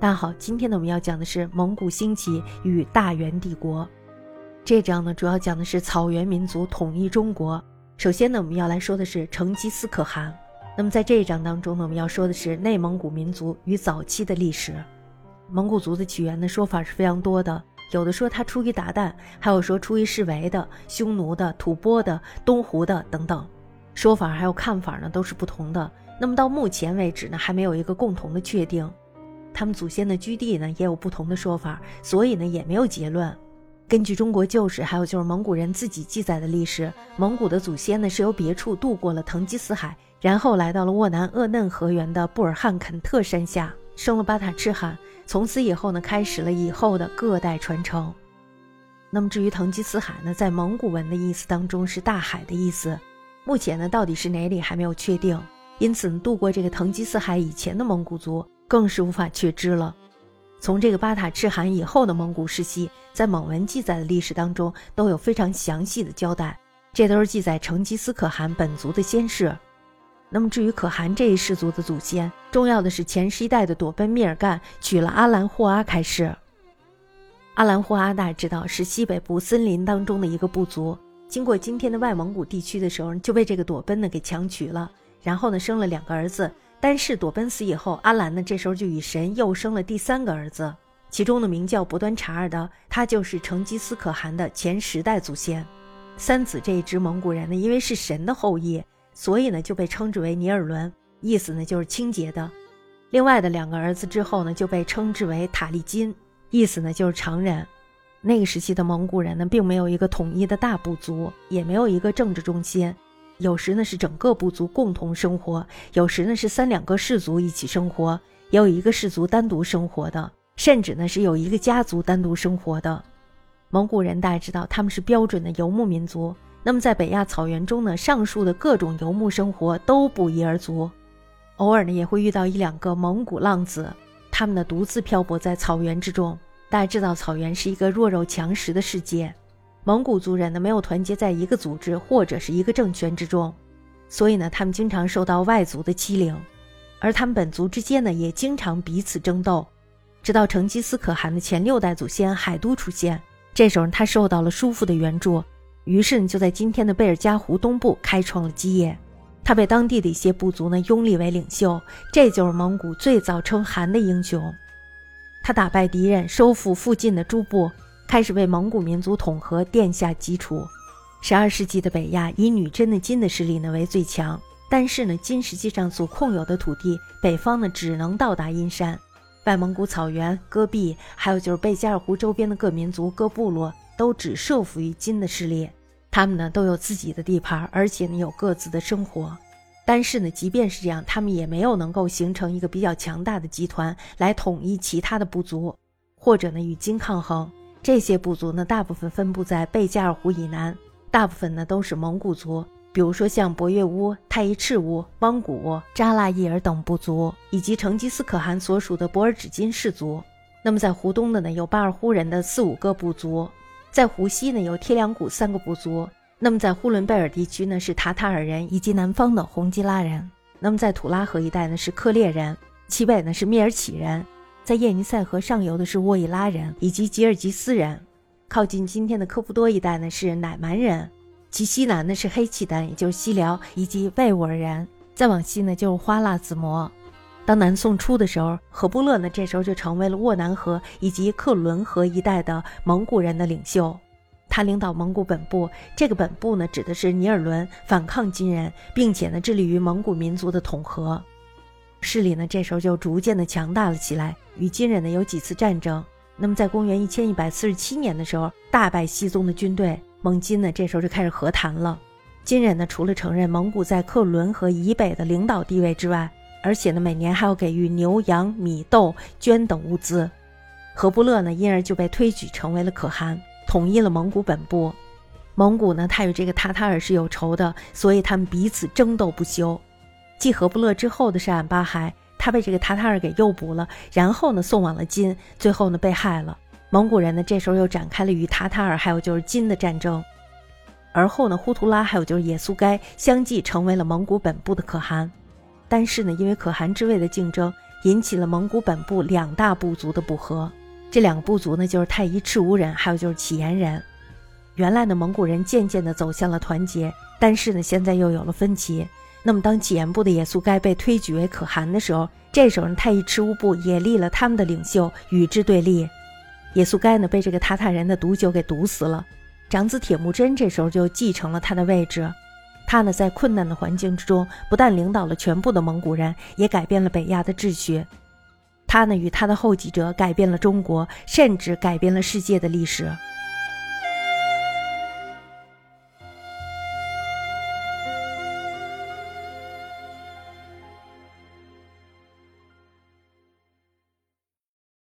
大家好，今天呢我们要讲的是蒙古兴起与大元帝国。这章呢主要讲的是草原民族统一中国。首先呢我们要来说的是成吉思可汗。那么在这一章当中呢我们要说的是内蒙古民族与早期的历史。蒙古族的起源的说法是非常多的，有的说他出于鞑靼，还有说出于示维的、匈奴的、吐蕃的、东胡的等等，说法还有看法呢都是不同的。那么到目前为止呢还没有一个共同的确定。他们祖先的居地呢，也有不同的说法，所以呢，也没有结论。根据中国旧史，还有就是蒙古人自己记载的历史，蒙古的祖先呢是由别处渡过了腾吉思海，然后来到了沃南鄂嫩河源的布尔汉肯特山下，生了巴塔赤汗。从此以后呢，开始了以后的各代传承。那么至于腾吉思海呢，在蒙古文的意思当中是大海的意思，目前呢到底是哪里还没有确定。因此呢，渡过这个腾吉思海以前的蒙古族。更是无法确知了。从这个巴塔赤汗以后的蒙古世系，在蒙文记载的历史当中都有非常详细的交代，这都是记载成吉思可汗本族的先世。那么至于可汗这一氏族的祖先，重要的是前十一代的朵奔密尔干娶了阿兰霍阿开始。阿兰霍阿大知道是西北部森林当中的一个部族，经过今天的外蒙古地区的时候，就被这个朵奔呢给强娶了，然后呢生了两个儿子。但是朵奔死以后，阿兰呢这时候就与神又生了第三个儿子，其中的名叫伯端察尔的，他就是成吉思可汗的前十代祖先。三子这一支蒙古人呢，因为是神的后裔，所以呢就被称之为尼尔伦，意思呢就是清洁的。另外的两个儿子之后呢，就被称之为塔利金，意思呢就是常人。那个时期的蒙古人呢，并没有一个统一的大部族，也没有一个政治中心。有时呢是整个部族共同生活，有时呢是三两个氏族一起生活，也有一个氏族单独生活的，甚至呢是有一个家族单独生活的。蒙古人大家知道他们是标准的游牧民族，那么在北亚草原中呢，上述的各种游牧生活都不一而足，偶尔呢也会遇到一两个蒙古浪子，他们呢独自漂泊在草原之中。大家知道草原是一个弱肉强食的世界。蒙古族人呢没有团结在一个组织或者是一个政权之中，所以呢他们经常受到外族的欺凌，而他们本族之间呢也经常彼此争斗。直到成吉思可汗的前六代祖先海都出现，这时候他受到了叔父的援助，于是呢就在今天的贝尔加湖东部开创了基业。他被当地的一些部族呢拥立为领袖，这就是蒙古最早称汗的英雄。他打败敌人，收复附近的诸部。开始为蒙古民族统合奠下基础。十二世纪的北亚以女真的金的势力呢为最强，但是呢金实际上所控有的土地，北方呢只能到达阴山，外蒙古草原、戈壁，还有就是贝加尔湖周边的各民族、各部落，都只受服于金的势力。他们呢都有自己的地盘，而且呢有各自的生活。但是呢，即便是这样，他们也没有能够形成一个比较强大的集团来统一其他的部族，或者呢与金抗衡。这些部族呢，大部分分布在贝加尔湖以南，大部分呢都是蒙古族，比如说像博越乌、太乙赤乌、汪古、扎拉伊尔等部族，以及成吉思可汗所属的博尔只金氏族。那么在湖东的呢，有巴尔忽人的四五个部族；在湖西呢，有贴梁古三个部族。那么在呼伦贝尔地区呢，是塔塔尔人以及南方的洪吉拉人。那么在土拉河一带呢，是克烈人；其北呢是蔑尔乞人。在叶尼塞河上游的是沃伊拉人以及吉尔吉斯人，靠近今天的科夫多一带呢是乃蛮人，其西南呢是黑契丹，也就是西辽以及魏吾尔人，再往西呢就是花剌子模。当南宋初的时候，和布勒呢这时候就成为了沃南河以及克伦河一带的蒙古人的领袖，他领导蒙古本部，这个本部呢指的是尼尔伦，反抗金人，并且呢致力于蒙古民族的统合。势力呢，这时候就逐渐的强大了起来，与金人呢有几次战争。那么在公元一千一百四十七年的时候，大败西宗的军队，蒙金呢这时候就开始和谈了。金人呢除了承认蒙古在克伦和以北的领导地位之外，而且呢每年还要给予牛羊米豆绢等物资。和不勒呢因而就被推举成为了可汗，统一了蒙古本部。蒙古呢他与这个塔塔尔是有仇的，所以他们彼此争斗不休。继和不勒之后的是俺巴海，他被这个塔塔尔给诱捕了，然后呢送往了金，最后呢被害了。蒙古人呢这时候又展开了与塔塔尔还有就是金的战争。而后呢呼图拉还有就是也速该相继成为了蒙古本部的可汗。但是呢因为可汗之位的竞争，引起了蒙古本部两大部族的不和。这两个部族呢，就是太一赤乌人，还有就是乞颜人。原来的蒙古人渐渐地走向了团结，但是呢，现在又有了分歧。那么，当乞颜部的也速该被推举为可汗的时候，这时候太乙赤乌部也立了他们的领袖与之对立。也速该呢，被这个塔塔人的毒酒给毒死了。长子铁木真这时候就继承了他的位置。他呢，在困难的环境之中，不但领导了全部的蒙古人，也改变了北亚的秩序。他呢，与他的后继者改变了中国，甚至改变了世界的历史。